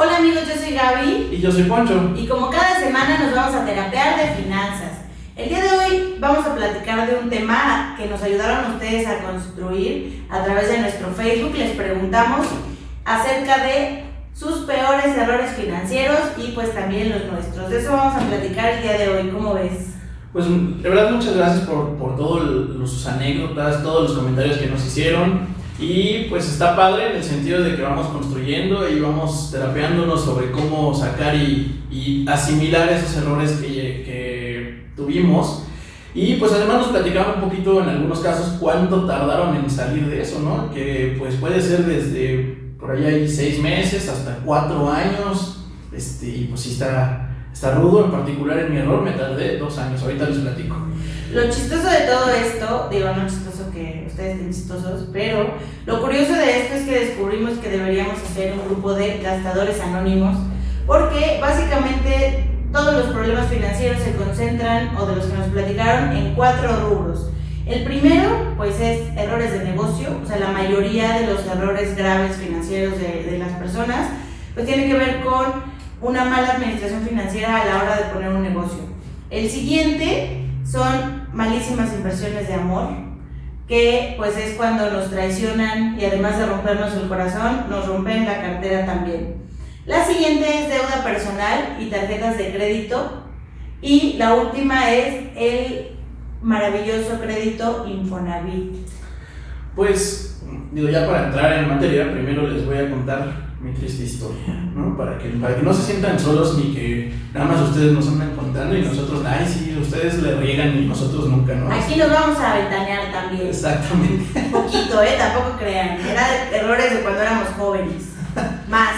Hola amigos, yo soy Gaby. Y yo soy Poncho. Y como cada semana nos vamos a terapear de finanzas. El día de hoy vamos a platicar de un tema que nos ayudaron ustedes a construir a través de nuestro Facebook. Les preguntamos acerca de sus peores errores financieros y pues también los nuestros. De eso vamos a platicar el día de hoy. ¿Cómo ves? Pues de verdad muchas gracias por, por todas sus anécdotas, todos los comentarios que nos hicieron. Y pues está padre en el sentido de que vamos construyendo y vamos terapeándonos sobre cómo sacar y, y asimilar esos errores que, que, tuvimos. Y pues además nos platicaban un poquito en algunos casos cuánto tardaron en salir de eso, ¿no? Que pues puede ser desde por ahí hay seis meses hasta cuatro años. Este, y pues sí está, está rudo, en particular en mi error me tardé dos años, ahorita les platico. Lo chistoso de todo esto, digo, no chistoso que ustedes estén chistosos, pero lo curioso de esto es que descubrimos que deberíamos hacer un grupo de gastadores anónimos, porque básicamente todos los problemas financieros se concentran, o de los que nos platicaron, en cuatro rubros. El primero, pues es errores de negocio, o sea, la mayoría de los errores graves financieros de, de las personas, pues tiene que ver con una mala administración financiera a la hora de poner un negocio. El siguiente son malísimas impresiones de amor, que pues es cuando nos traicionan y además de rompernos el corazón, nos rompen la cartera también. La siguiente es deuda personal y tarjetas de crédito. Y la última es el maravilloso crédito Infonavit. Pues, digo, ya para entrar en materia, primero les voy a contar mi triste historia, ¿no? Para que, para que no se sientan solos ni que nada más ustedes nos andan contando y nosotros, ay, sí, ustedes le riegan y nosotros nunca, ¿no? Aquí nos vamos a ventanear también. Exactamente. Un poquito, ¿eh? Tampoco crean. Era errores de cuando éramos jóvenes. Más.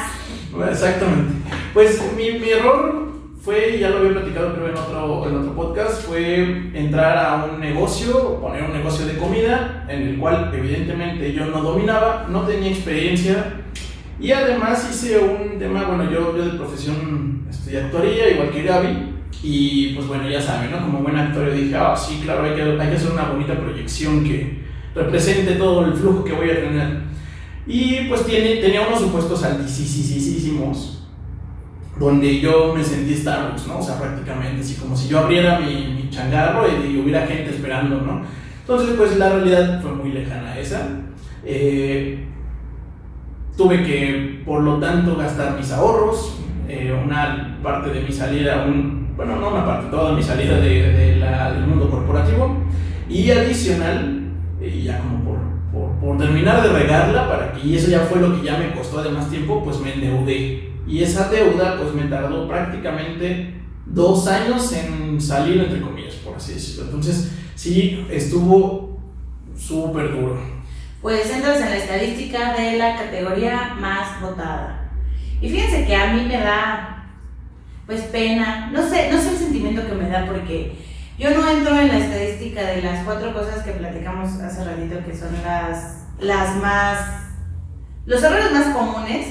Exactamente. Pues mi, mi error fue, ya lo había platicado creo en otro, en otro podcast, fue entrar a un negocio, poner un negocio de comida, en el cual evidentemente yo no dominaba, no tenía experiencia y además hice un tema, bueno, yo, yo de profesión estudié actoría, igual que Gaby, y pues bueno, ya saben, ¿no? Como buen actor yo dije, ah, sí, claro, hay que, hay que hacer una bonita proyección que represente todo el flujo que voy a tener. Y pues tiene, tenía unos supuestos altísimos, donde yo me sentí Starbucks, ¿no? O sea, prácticamente, así como si yo abriera mi, changarro y, hubiera gente esperando, ¿no? Entonces, pues la realidad fue muy lejana esa. Eh, Tuve que, por lo tanto, gastar mis ahorros, eh, una parte de mi salida, un, bueno, no una parte, toda mi salida de, del mundo corporativo. Y adicional, y ya como por, por, terminar de regarla, para y eso ya fue lo que ya me costó además tiempo, pues me endeudé. Y esa deuda pues me tardó prácticamente dos años en salir, entre comillas, por así decirlo. Entonces, sí, estuvo súper duro pues entras en la estadística de la categoría más votada. Y fíjense que a mí me da, pues, pena, no sé, no sé el sentimiento que me da porque yo no entro en la estadística de las cuatro cosas que platicamos hace ratito que son las, las más, los errores más comunes,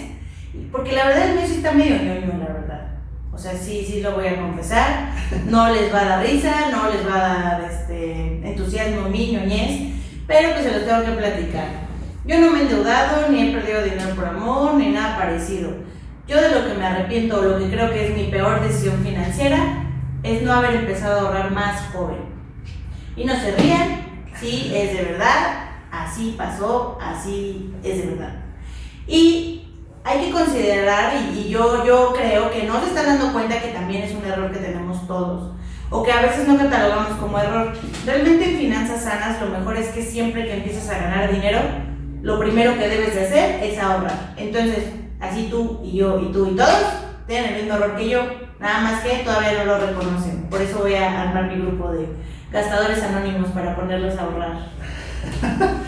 porque la verdad el mío sí está medio ñoño, la verdad. O sea, sí, sí lo voy a confesar, no les va a dar risa, no les va a dar este, entusiasmo mi ñoñez, pero pues se los tengo que platicar. Yo no me he endeudado, ni he perdido dinero por amor, ni nada parecido. Yo de lo que me arrepiento o lo que creo que es mi peor decisión financiera es no haber empezado a ahorrar más joven. Y no se rían, sí, es de verdad, así pasó, así es de verdad. Y hay que considerar, y, y yo, yo creo que no se están dando cuenta que también es un error que tenemos todos o que a veces no catalogamos como error. Realmente en finanzas sanas lo mejor es que siempre que empiezas a ganar dinero, lo primero que debes de hacer es ahorrar. Entonces, así tú y yo y tú y todos tienen el mismo error que yo, nada más que todavía no lo reconocen. Por eso voy a armar mi grupo de gastadores anónimos para ponerlos a ahorrar.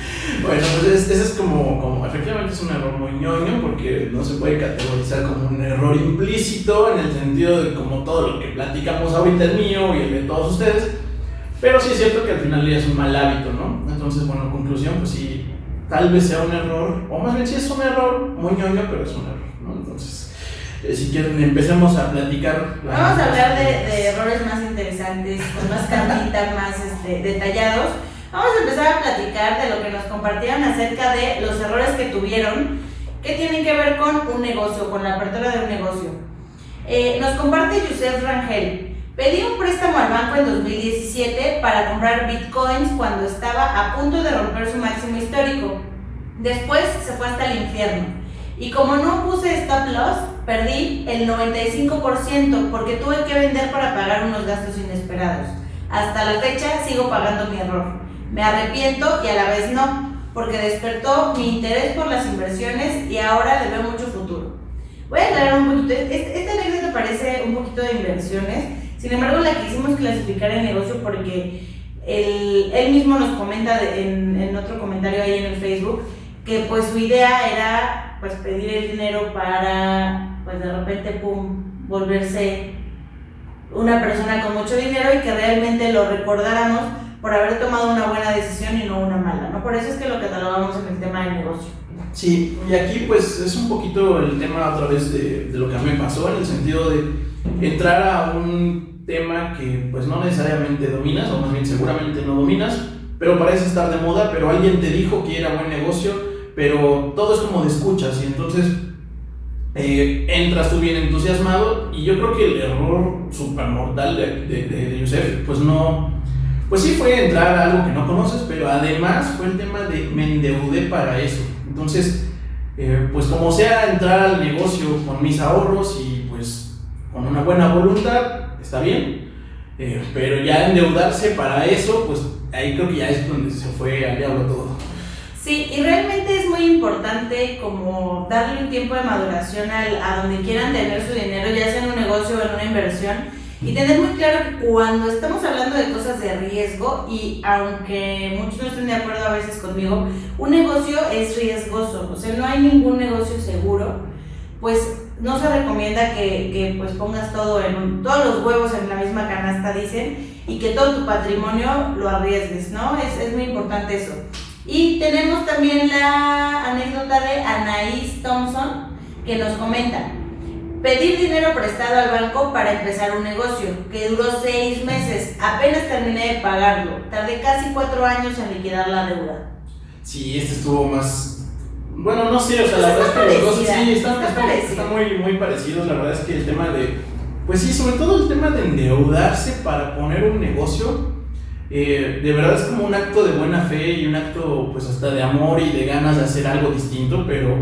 bueno, pues ese es como, como, efectivamente es un error muy ñoño porque no se puede categorizar como un error implícito en el sentido de como todo lo que platicamos ahorita el mío y el de todos ustedes, pero sí es cierto que al final ya es un mal hábito, ¿no? Entonces, bueno, conclusión, pues sí, tal vez sea un error, o más bien sí es un error muy ñoño, pero es un error, ¿no? Entonces, eh, si quieren, empecemos a platicar. Vamos a hablar de, de, errores más interesantes, con más carnitas, más este, detallados. Vamos a empezar a platicar de lo que nos compartieron acerca de los errores que tuvieron que tienen que ver con un negocio, con la apertura de un negocio. Eh, nos comparte Yusef Rangel. Pedí un préstamo al banco en 2017 para comprar bitcoins cuando estaba a punto de romper su máximo histórico. Después se fue hasta el infierno. Y como no puse stop loss, perdí el 95% porque tuve que vender para pagar unos gastos inesperados. Hasta la fecha sigo pagando mi error. Me arrepiento y a la vez no, porque despertó mi interés por las inversiones y ahora le veo mucho futuro. Voy a aclarar un poquito, esta anécdota parece un poquito de inversiones, sin embargo, la quisimos clasificar en negocio porque él, él mismo nos comenta en, en, otro comentario ahí en el Facebook que pues su idea era pues pedir el dinero para pues de repente pum volverse una persona con mucho dinero y que realmente lo recordáramos por haber tomado una buena decisión y no una mala, ¿no? Por eso es que lo catalogamos en el tema del negocio. Sí, y aquí pues es un poquito el tema a través de, de lo que a mí me pasó, en el sentido de entrar a un tema que pues no necesariamente dominas, o más bien seguramente no dominas, pero parece estar de moda, pero alguien te dijo que era buen negocio, pero todo es como de escuchas y entonces eh, entras tú bien entusiasmado y yo creo que el error super mortal de, de, de, Yusef, pues no, pues sí fue entrar a algo que no conoces, pero además fue el tema de me endeudé para eso. Entonces, eh, pues como sea entrar al negocio con mis ahorros y pues con una buena voluntad, está bien, eh, pero ya endeudarse para eso, pues ahí creo que ya es donde se fue al diablo todo. Sí, y realmente es muy importante como darle un tiempo de maduración al, a donde quieran tener su dinero, ya sea en un negocio o en una inversión, y tener muy claro que cuando estamos hablando de cosas de riesgo, y aunque muchos no estén de acuerdo a veces conmigo, un negocio es riesgoso, o sea, no hay ningún negocio seguro, pues no se recomienda que, que, pues pongas todo en todos los huevos en la misma canasta, dicen, y que todo tu patrimonio lo arriesgues, ¿no? Es, es muy importante eso. Y tenemos también la anécdota de Anaís Thompson, que nos comenta, pedir dinero prestado al banco para empezar un negocio, que duró seis meses, apenas terminé de pagarlo, tardé casi cuatro años en liquidar la deuda. Sí, este estuvo más, bueno, no sé, o sea, la verdad es que los dos sí están, está muy, muy parecidos. La verdad es que el tema de, pues sí, sobre todo el tema de endeudarse para poner un negocio, eh, de verdad es como un acto de buena fe y un acto, pues hasta de amor y de ganas de hacer algo distinto, pero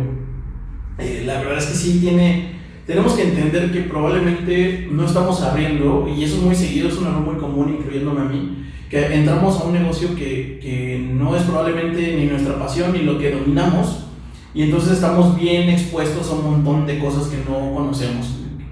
eh, la verdad es que sí tiene, tenemos que entender que probablemente no estamos abriendo, y eso es muy seguido, es un error muy común, incluyéndome a mí, que entramos a un negocio que, que no es probablemente ni nuestra pasión ni lo que dominamos y entonces estamos bien expuestos a un montón de cosas que no conocemos.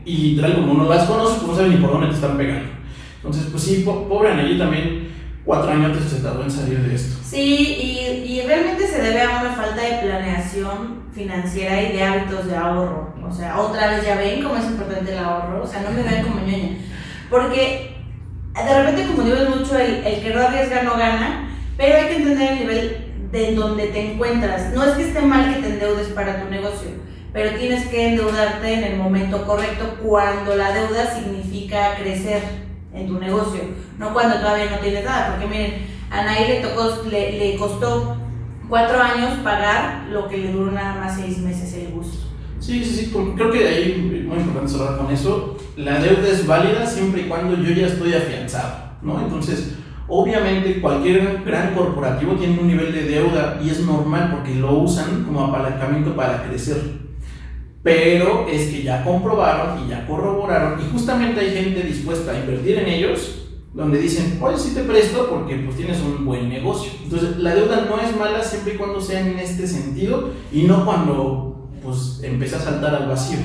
Y literal, como no las conoces, no sabes ni por dónde te están pegando. Entonces, pues sí, pobre Anelli también cuatro años se tardó en salir de esto. Sí, y, y, realmente se debe a una falta de planeación financiera y de hábitos de ahorro. O sea, otra vez ya ven cómo es importante el ahorro. O sea, no me vean como ñoña. Porque de repente, digo mucho, el, el que no arriesga no gana, pero hay que entender el nivel de donde te encuentras. No es que esté mal que te endeudes para tu negocio, pero tienes que endeudarte en el momento correcto cuando la deuda significa crecer en tu negocio, no cuando todavía no tienes nada, porque miren, a Nay le, tocó, le, le costó cuatro años pagar lo que le duró nada más seis meses el gusto. Sí, sí, sí, creo que ahí muy importante cerrar con eso. La deuda es válida siempre y cuando yo ya estoy afianzado, ¿no? Entonces, Obviamente cualquier gran corporativo tiene un nivel de deuda y es normal porque lo usan como apalancamiento para crecer. Pero es que ya comprobaron y ya corroboraron y justamente hay gente dispuesta a invertir en ellos donde dicen, oye, sí te presto porque pues tienes un buen negocio. Entonces la deuda no es mala siempre y cuando sea en este sentido y no cuando pues empieza a saltar al vacío.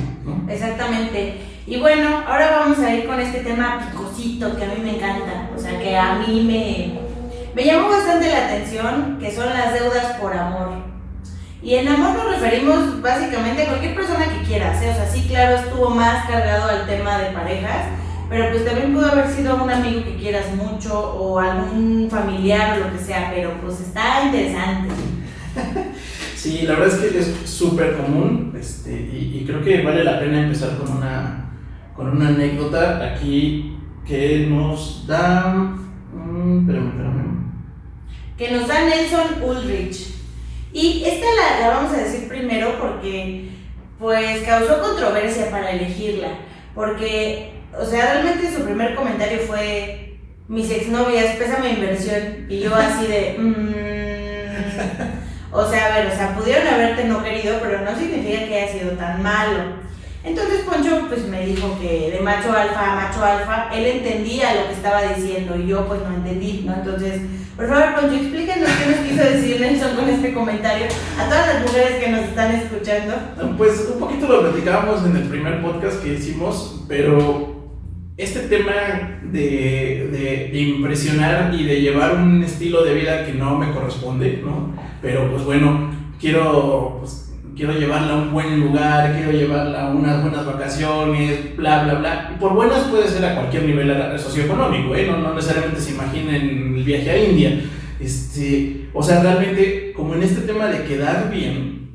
Exactamente. Y bueno, ahora vamos a ir con este tema picosito que a mí me encanta, o sea, que a mí me, Me llamó bastante la atención que son las deudas por amor. Y en amor nos referimos básicamente a cualquier persona que quieras, ¿eh? o sea, sí, claro, estuvo más cargado al tema de parejas, pero pues también pudo haber sido un amigo que quieras mucho o algún familiar o lo que sea, pero pues está interesante. Sí, la verdad es que es súper común este, y, creo que vale la pena empezar con una, con una anécdota aquí que nos da... Mm, espérame, espérame. Que nos da Nelson Ulrich. Y esta la, la vamos a decir primero porque pues causó controversia para elegirla. Porque, o sea, realmente su primer comentario fue mis exnovias, pésame inversión. Y yo así de... Mmm, o sea, a ver, o sea, pudieron haberte no querido, pero no significa que haya sido tan malo. Entonces Poncho pues me dijo que de macho alfa a macho alfa, él entendía lo que estaba diciendo y yo pues no entendí, ¿no? Entonces, por favor Poncho, explíquenos qué nos quiso decir Nelson con este comentario a todas las mujeres que nos están escuchando. Pues un poquito lo platicábamos en el primer podcast que hicimos, pero este tema de, de, impresionar y de llevar un estilo de vida que no me corresponde, ¿no? Pero pues bueno, quiero, pues, quiero llevarla a un buen lugar, quiero llevarla a unas buenas vacaciones, bla, bla, bla. Por buenas puede ser a cualquier nivel socioeconómico, ¿eh? No, no necesariamente se imaginen el viaje a India. Este, o sea, realmente, como en este tema de quedar bien,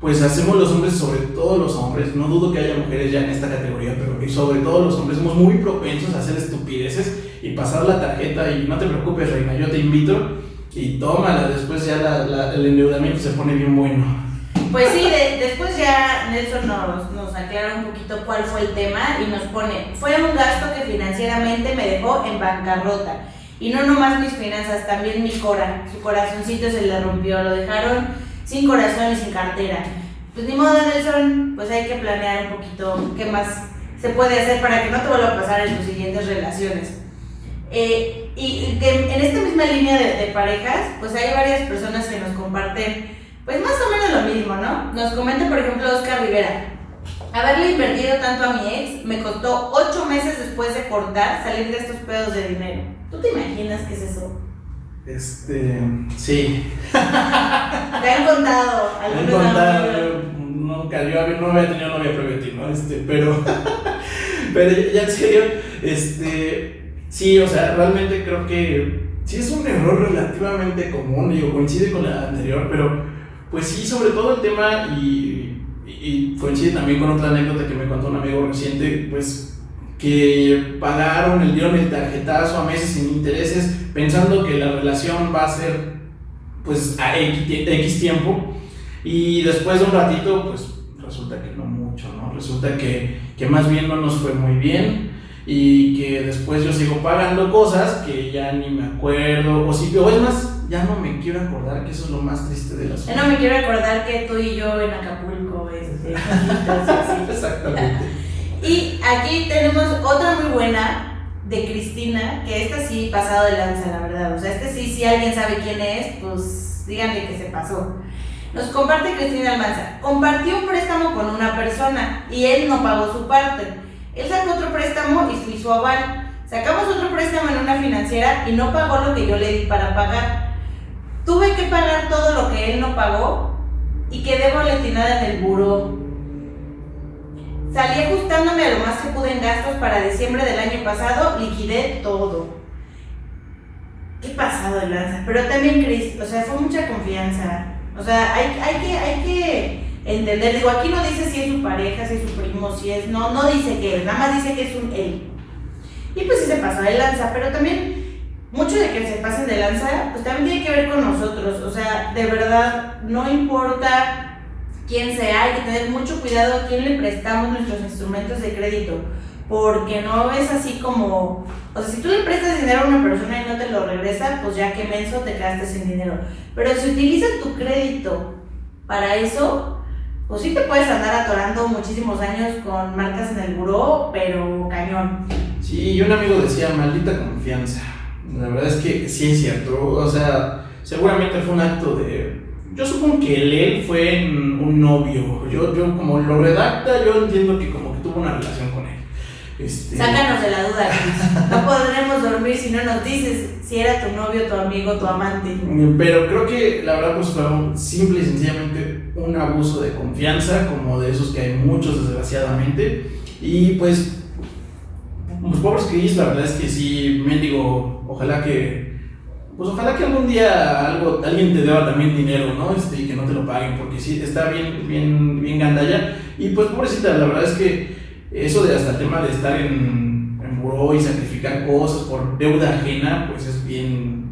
pues hacemos los hombres, sobre todo los hombres, no dudo que haya mujeres ya en esta categoría, pero sobre todo los hombres somos muy propensos a hacer estupideces y pasar la tarjeta y no te preocupes, reina, yo te invito y tómala, después ya el endeudamiento se pone bien bueno. Pues sí, después ya Nelson nos, nos aclara un poquito cuál fue el tema y nos pone, fue un gasto que financieramente me dejó en bancarrota. Y no nomás mis finanzas, también mi cora, su corazoncito se le rompió, lo dejaron sin corazón y sin cartera. Pues ni modo, Nelson, pues hay que planear un poquito qué más se puede hacer para que no te vuelva a pasar en tus siguientes relaciones. Eh, y que en esta misma línea de, parejas, pues hay varias personas que nos comparten, pues más o menos lo mismo, ¿no? Nos comenta, por ejemplo, Oscar Rivera. Haberle invertido tanto a mi ex me costó ocho meses después de cortar salir de estos pedos de dinero. ¿Tú te imaginas qué es eso? Este, sí. ¿Te han contado? Me han contado, nunca, yo no había tenido novia previa ti, ¿no? Este, pero, pero ya en serio, este, sí, o sea, realmente creo que sí es un error relativamente común, digo, coincide con la anterior, pero pues sí, sobre todo el tema y, y coincide también con otra anécdota que me contó un amigo reciente, pues que pagaron, el dieron el tarjetazo a meses sin intereses, pensando que la relación va a ser pues a X, tiempo y después de un ratito pues resulta que no mucho, ¿no? Resulta que, que más bien no nos fue muy bien y que después yo sigo pagando cosas que ya ni me acuerdo o si o es más ya no me quiero acordar que eso es lo más triste de las cosas. Ya no me quiero acordar que tú y yo en Acapulco este, Exactamente. Y aquí tenemos otra muy buena de Cristina, que esta sí pasado de lanza, la verdad. O sea, este sí, si alguien sabe quién es, pues díganle que se pasó. Nos comparte Cristina Almanza. Compartió un préstamo con una persona y él no pagó su parte. Él sacó otro préstamo y fui su aval. Sacamos otro préstamo en una financiera y no pagó lo que yo le di para pagar. Tuve que pagar todo lo que él no pagó y quedé boletinada en el buró Salí ajustándome a lo más que pude en gastos para diciembre del año pasado, liquidé todo. Qué pasado de lanza. Pero también, Cris, o sea, fue mucha confianza. O sea, hay, hay, que, hay que entender. Digo, aquí no dice si es su pareja, si es su primo, si es. No, no dice que él, nada más dice que es un él. Y pues sí se pasó de lanza, pero también mucho de que se pasen de lanza, pues también tiene que ver con nosotros. O sea, de verdad, no importa quién sea, hay que tener mucho cuidado a quién le prestamos nuestros instrumentos de crédito, porque no es así como, o sea, si tú le prestas dinero a una persona y no te lo regresa, pues ya que menso te quedaste sin dinero. Pero si utilizas tu crédito para eso, pues sí te puedes andar atorando muchísimos años con marcas en el buró, pero cañón. Sí, y un amigo decía, maldita confianza. La verdad es que sí es cierto, o sea, seguramente fue un acto de yo supongo que él fue un novio. Yo, yo como lo redacta, yo entiendo que como que tuvo una relación con él. Este, Sácanos de la duda, Luis. No podremos dormir si no nos dices si era tu novio, tu amigo, tu amante. Pero creo que la verdad pues fue simple y sencillamente un abuso de confianza, como de esos que hay muchos desgraciadamente. Y pues, los pobres Chris, la verdad es que sí, mendigo, ojalá que, pues ojalá que algún día algo, alguien te deba también dinero, ¿no? Este, y que no te lo paguen, porque sí, está bien, bien, bien gandalla. Y pues pobrecita, la verdad es que eso de hasta el tema de estar en, en buró y sacrificar cosas por deuda ajena, pues es bien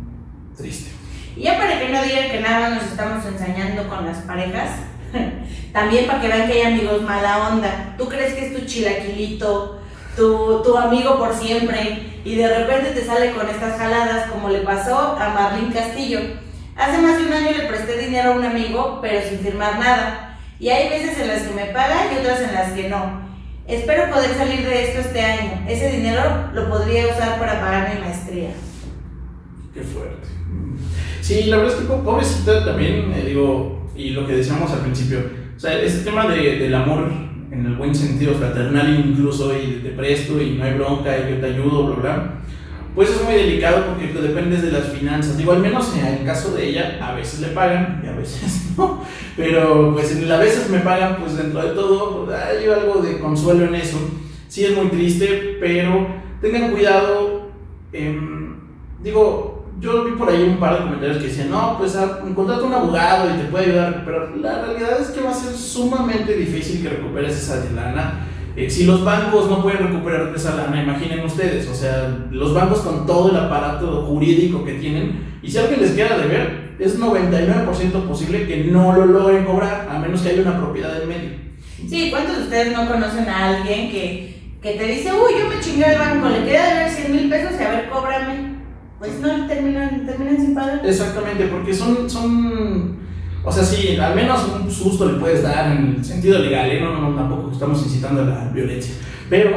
triste. Y ya para que no digan que nada nos estamos ensañando con las parejas, también para que vean que hay amigos mala onda. ¿Tú crees que es tu chilaquilito, tu, tu amigo por siempre, y de repente te sale con estas jaladas como le pasó a Marlene Castillo? Hace más de un año le presté dinero a un amigo, pero sin firmar nada. Y hay veces en las que me paga y otras en las que no. Espero poder salir de esto este año. Ese dinero lo podría usar para pagar mi maestría. Qué fuerte. Sí, la verdad es que pobrecita también, eh, digo, y lo que decíamos al principio, o sea, ese tema de, del amor en el buen sentido fraternal incluso, y te presto y no hay bronca y yo te ayudo, bla, bla, pues es muy delicado porque tú dependes de las finanzas. Digo, al menos en el caso de ella, a veces le pagan y a veces no. Pero pues en a veces me pagan, pues dentro de todo, pues, hay algo de consuelo en eso. Sí es muy triste, pero tengan cuidado. em, digo, yo vi por ahí un par de comentarios que decían, no, pues a, contrata un abogado y te puede ayudar, pero la realidad es que va a ser sumamente difícil que recuperes esa lana. Eh, si los bancos no pueden recuperar esa lana, imaginen ustedes, o sea, los bancos con todo el aparato jurídico que tienen, y si alguien les queda de ver, es 99% posible que no lo logren cobrar, a menos que haya una propiedad en medio. Sí, ¿cuántos de ustedes no conocen a alguien que, que te dice, uy, yo me chingué al banco, le queda de ver 100 mil pesos y a ver, cóbrame? Pues no, terminan, terminan sin pagar. Exactamente, porque son, son, o sea, sí, al menos un susto le puedes dar en el sentido legal, ¿eh? no, no, tampoco estamos incitando a la violencia, pero,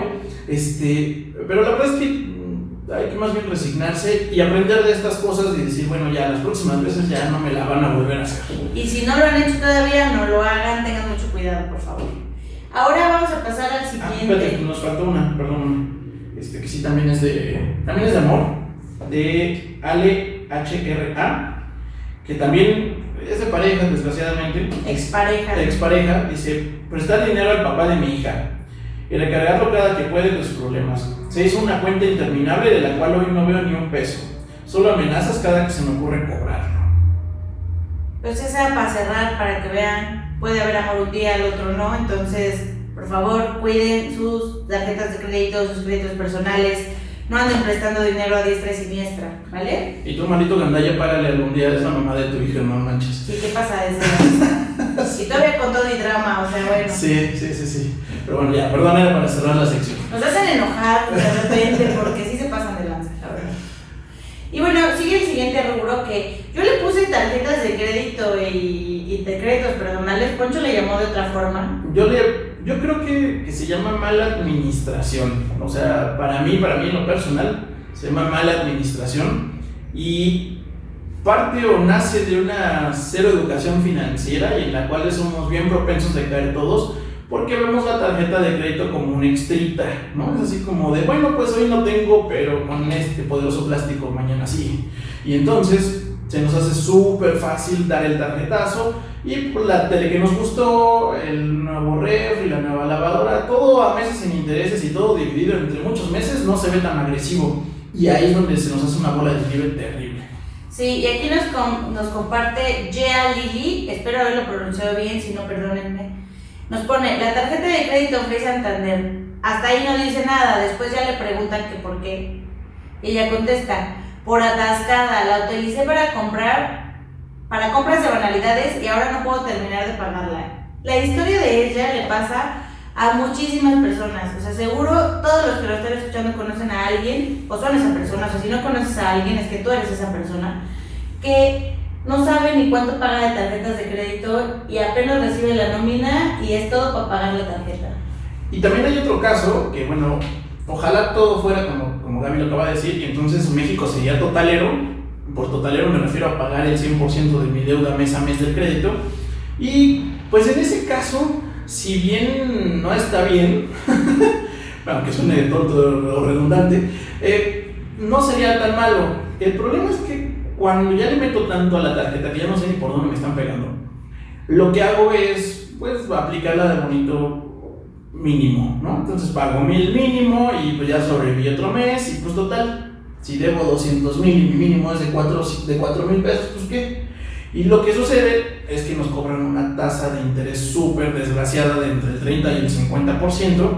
este, pero la verdad es que mm, hay que más bien resignarse y aprender de estas cosas y decir, bueno, ya las próximas veces ya no me la van a volver a hacer. Y si no lo han hecho todavía, no lo hagan, tengan mucho cuidado, por favor. Ahora vamos a pasar al Ah, espérate, siguiente. nos faltó una, perdón, este, que sí también es de, también es de amor, de Ale HRA, que también es de pareja, desgraciadamente. Expareja. expareja dice, prestar dinero al papá de mi hija y recargarlo cada que puede de sus problemas. Se hizo una cuenta interminable de la cual hoy no veo ni un peso. Solo amenazas cada que se me ocurre cobrarlo. Pues esa para cerrar, para que vean, puede haber amor un día, al otro no. Entonces, por favor, cuiden sus tarjetas de crédito, sus créditos personales. No anden prestando dinero a diestra y siniestra, ¿vale? Y tú, malito gandalla, págale algún día a esa mamá de tu hija, no manches. Sí, ¿qué pasa ese Y todavía con todo y drama, o sea, bueno. Sí, sí, sí, sí. Pero bueno, ya, perdón, era para cerrar la sección. Nos hacen enojar de repente porque sí se pasan de lanza, la verdad. Y bueno, sigue el siguiente rubro que yo le puse tarjetas de crédito y, y de créditos personales. Poncho le llamó de otra forma. Yo, le, yo creo que, se llama mala administración. O sea, para mí, para mí en lo personal, se llama mala administración. Y parte o nace de una cero educación financiera y en la cual somos bien propensos de caer todos porque vemos la tarjeta de crédito como una extrita, ¿no? Es así como de, bueno, pues hoy no tengo, pero con este poderoso plástico mañana sí. Y entonces se nos hace súper fácil dar el tarjetazo y pues, la tele que nos gustó, el nuevo refri, la nueva lavadora, todo a meses sin intereses y todo dividido entre muchos meses no se ve tan agresivo. Y ahí es donde se nos hace una bola de nieve terrible. Sí, y aquí nos, com- nos comparte Gea Lili, espero haberlo pronunciado bien, si no, perdónenme. Nos pone, la tarjeta de crédito Free Santander. Hasta ahí no dice nada, después ya le preguntan que por qué. Y ella contesta, por atascada, la utilicé para comprar, para compras de banalidades y ahora no puedo terminar de pagarla. La historia de ella le pasa a muchísimas personas. O sea, seguro todos los que lo están escuchando conocen a alguien, o son esa persona, o sea, si no conoces a alguien, es que tú eres esa persona, que no sabe ni cuánto paga de tarjetas de crédito y apenas recibe la nómina y es todo para pagar la tarjeta. Y también hay otro caso que, bueno, ojalá todo fuera como, como Gaby lo acaba de decir, y entonces México sería totalero. Por totalero me refiero a pagar el 100% de mi deuda mes a mes del crédito. Y pues en ese caso, si bien no está bien, aunque suene tonto o redundante, eh, no sería tan malo. El problema es que cuando ya le meto tanto a la tarjeta que ya no sé ni por dónde me están pegando, lo que hago es, pues, aplicarla de bonito mínimo, ¿no? Entonces pago mil mínimo y pues ya sobreviví otro mes y pues total, si debo 200 mil y mi mínimo es de 4 de mil pesos, pues qué. Y lo que sucede es que nos cobran una tasa de interés súper desgraciada de entre el 30 y el 50%,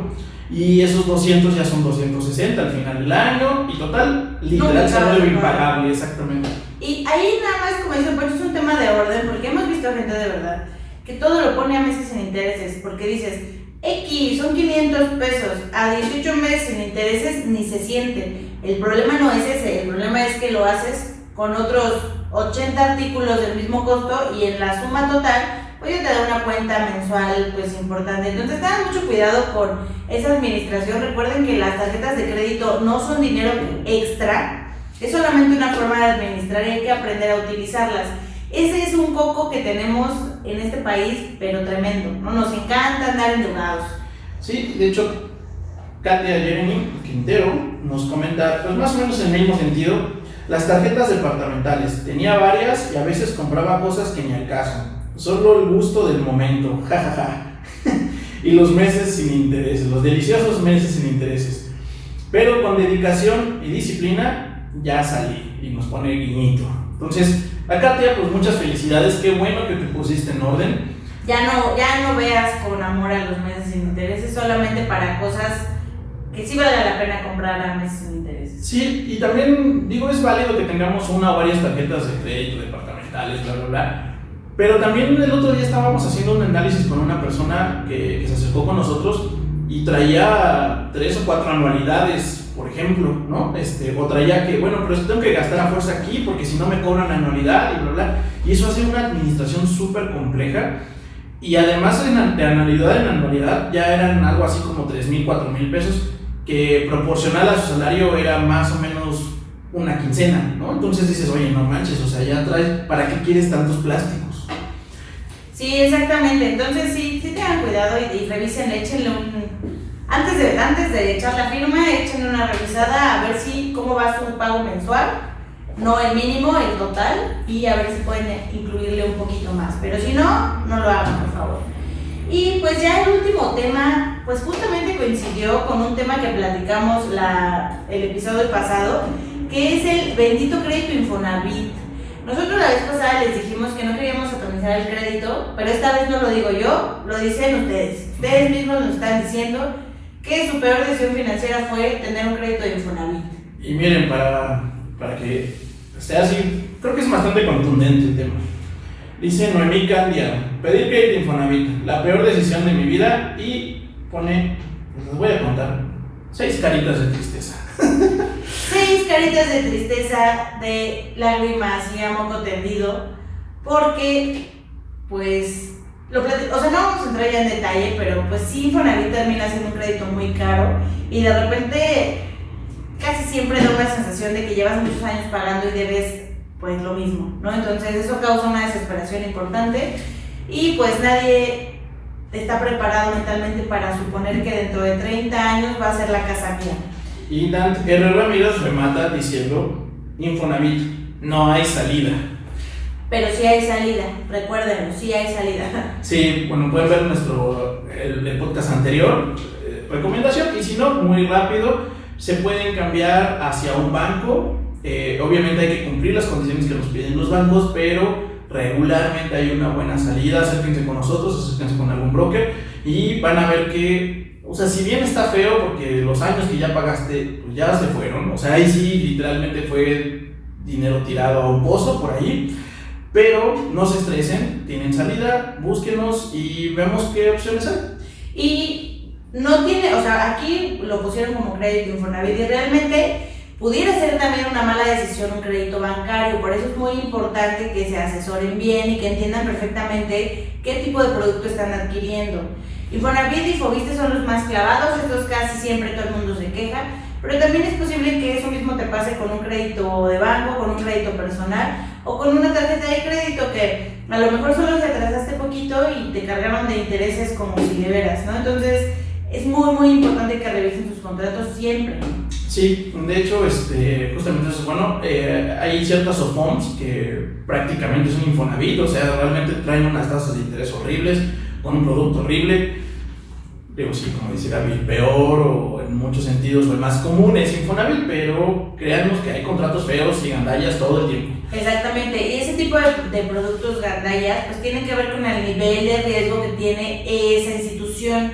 y esos 200 ya son 260 al final del año, y total, literal, se vuelve impagable, exactamente. Y ahí nada más, como dicen, pues es un tema de orden, porque hemos visto gente de verdad que todo lo pone a meses sin intereses, porque dices, X son 500 pesos, a 18 meses sin intereses ni se siente. El problema no es ese, el problema es que lo haces con otros 80 artículos del mismo costo y en la suma total, pues ya te da una cuenta mensual pues importante. Entonces tengan mucho cuidado con esa administración. Recuerden que las tarjetas de crédito no son dinero extra, es solamente una forma de administrar y hay que aprender a utilizarlas. Ese es un coco que tenemos en este país, pero tremendo. ¿no? Nos encanta andar endeudados. Sí, de hecho, Katia Jeremy Quintero nos comenta, pues más o menos en el mismo sentido, las tarjetas departamentales. Tenía varias y a veces compraba cosas que ni al caso. Solo el gusto del momento, jajaja. y los meses sin intereses, los deliciosos meses sin intereses. Pero con dedicación y disciplina ya salí y nos pone guiñito. Entonces, a Katia, pues muchas felicidades, qué bueno que te pusiste en orden. Ya no, ya no veas con amor a los meses sin intereses, solamente para cosas que sí vale la pena comprar a meses sin intereses. Sí, y también digo, es válido que tengamos una o varias tarjetas de crédito departamentales, bla, bla, bla. Pero también el otro día estábamos haciendo un análisis con una persona que, que se acercó con nosotros y traía tres o cuatro anualidades, por ejemplo, ¿no? Este, o traía que, bueno, pero tengo que gastar a fuerza aquí porque si no me cobran anualidad y bla, bla. Y eso hace una administración súper compleja. Y además de anualidad en anualidad ya eran algo así como 3 mil, 4 mil pesos que proporcional a su salario era más o menos una quincena, ¿no? Entonces dices, oye, no manches, o sea, ya traes, ¿para qué quieres tantos plásticos? Sí, exactamente. Entonces sí, sí tengan cuidado y, revisen, échenle un... Antes de, antes de echar la firma, échenle una revisada a ver si cómo va su pago mensual, no el mínimo, el total, y a ver si pueden incluirle un poquito más. Pero si no, no lo hagan, por favor. Y pues ya el último tema, pues justamente coincidió con un tema que platicamos la, el episodio pasado, que es el bendito crédito Infonavit. Nosotros la vez pasada les dijimos que no queríamos atomizar el crédito, pero esta vez no lo digo yo, lo dicen ustedes. Ustedes mismos nos están diciendo que su peor decisión financiera fue tener un crédito de Infonavit. Y miren, para, para que esté así, creo que es bastante contundente el tema. Dice Noemí Candia, pedir crédito Infonavit, la peor decisión de mi vida y pone, pues les voy a contar, seis caritas de tristeza. seis caritas de tristeza, de lágrimas y a moco tendido, porque, pues, lo o sea, no vamos a entrar ya en detalle, pero pues sí, Infonavit termina siendo un crédito muy caro y de repente casi siempre da una sensación de que llevas muchos años pagando y debes pues lo mismo, ¿no? Entonces eso causa una desesperación importante y pues nadie está preparado mentalmente para suponer que dentro de 30 años va a ser la casa mía. Y Dante R. Ramírez remata diciendo, Infonavit, no hay salida. Pero sí hay salida, recuérdenlo, sí hay salida. Sí, bueno, pueden ver nuestro, el, podcast anterior, eh, recomendación, y si no, muy rápido, se pueden cambiar hacia un banco eh, obviamente hay que cumplir las condiciones que nos piden los bancos, pero regularmente hay una buena salida. Acérquense con nosotros, acérquense con algún broker y van a ver que, o sea, si bien está feo porque los años que ya pagaste pues ya se fueron, o sea, ahí sí literalmente fue dinero tirado a un pozo por ahí. Pero no se estresen, tienen salida, búsquenos y vemos qué opciones hay. Y no tiene, o sea, aquí lo pusieron como crédito Infonavit y realmente Pudiera ser también una mala decisión un crédito bancario, por eso es muy importante que se asesoren bien y que entiendan perfectamente qué tipo de producto están adquiriendo. Infonavit y Fobiste son los más clavados, estos casi siempre todo el mundo se queja, pero también es posible que eso mismo te pase con un crédito de banco, con un crédito personal o con una tarjeta de crédito que a lo mejor solo te atrasaste poquito y te cargaron de intereses como si de veras, ¿no? Entonces, es muy, muy importante que revisen sus contratos siempre. Sí, de hecho, este, justamente eso es bueno. Eh, hay ciertas OFOMs que prácticamente son Infonavit, o sea, realmente traen unas tasas de interés horribles, con un producto horrible. Digo, sí, como dice Gaby, peor o en muchos sentidos o el más común es Infonavit, pero créanos que hay contratos feos y gandallas todo el tiempo. Exactamente, y ese tipo de, de productos gandallas pues tienen que ver con el nivel de riesgo que tiene esa institución.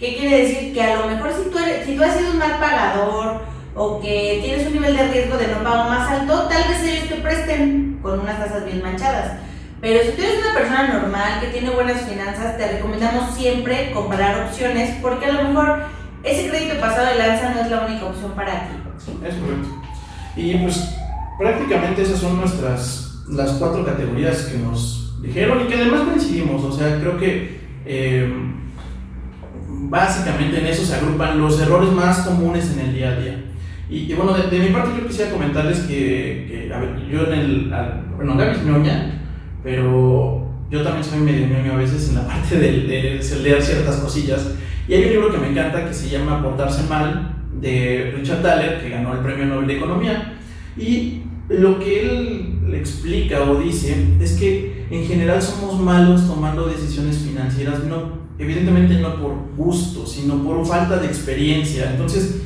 ¿Qué quiere decir? Que a lo mejor si tú, eres, si tú has sido un mal pagador o que tienes un nivel de riesgo de no pago más alto, tal vez ellos te presten con unas tasas bien manchadas. Pero si tú eres una persona normal que tiene buenas finanzas, te recomendamos siempre comparar opciones porque a lo mejor ese crédito pasado de lanza no es la única opción para ti. Es correcto. Y pues prácticamente esas son nuestras las cuatro categorías que nos dijeron y que además coincidimos. O sea, creo que eh, básicamente en eso se agrupan los errores más comunes en el día a día. Y, bueno, de, mi parte yo quisiera comentarles que, que a ver, yo en el, bueno, Gaby ñoña, pero yo también soy medio ñoño a veces en la parte de, de, leer ciertas cosillas. Y hay un libro que me encanta que se llama Portarse Mal, de Richard Thaler, que ganó el Premio Nobel de Economía. Y lo que él le explica o dice es que en general somos malos tomando decisiones financieras, no, evidentemente no por gusto, sino por falta de experiencia. Entonces,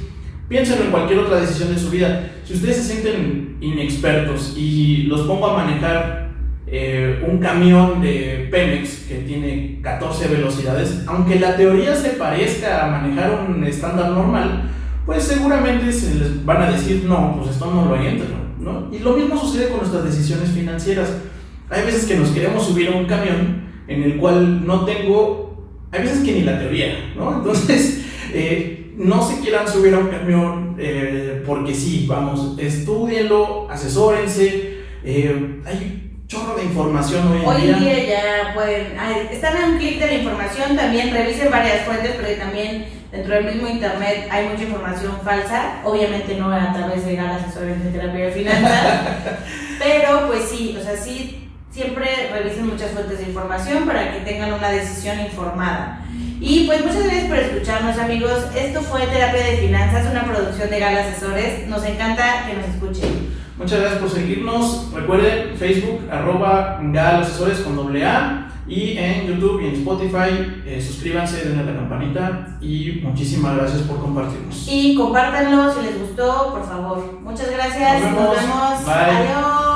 piénsenlo en cualquier otra decisión de su vida. Si ustedes se sienten inexpertos y los pongo a manejar eh, un camión de Pemex que tiene 14 velocidades, aunque la teoría se parezca a manejar un estándar normal, pues seguramente se les van a decir, no, pues esto no lo entro. ¿no? Y lo mismo sucede con nuestras decisiones financieras. Hay veces que nos queremos subir a un camión en el cual no tengo, hay veces que ni la teoría, ¿no? Entonces, eh, no se quieran subir a un camión eh, porque sí, vamos, estudienlo, asesórense, eh, hay chorro de información hoy en hoy día. Hoy en día ya pueden, están en un clic de la información, también revisen varias fuentes, pero también dentro del mismo internet hay mucha información falsa, obviamente no a través de asesores de terapia de finanzas, pero pues sí, o sea, sí, siempre revisen muchas fuentes de información para que tengan una decisión informada. Y pues muchas gracias por escucharnos amigos, esto fue Terapia de Finanzas, una producción de Gala Asesores, nos encanta que nos escuchen. Muchas gracias por seguirnos. Recuerden Facebook, arroba Asesores con doble A. Y en YouTube y en Spotify, eh, suscríbanse, denle a la campanita y muchísimas gracias por compartirnos. Y compártanlo si les gustó, por favor. Muchas gracias. Nos vemos. Nos vemos. Adiós.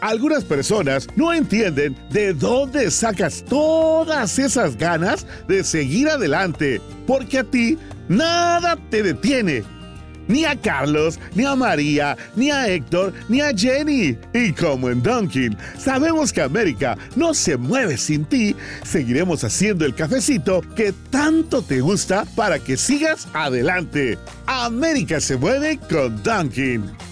Algunas personas no entienden de dónde sacas todas esas ganas de seguir adelante, porque a ti nada te detiene ni a Carlos, ni a María, ni a Héctor, ni a Jenny. Y como en Dunkin, sabemos que América no se mueve sin ti, seguiremos haciendo el cafecito que tanto te gusta para que sigas adelante. América se mueve con Dunkin.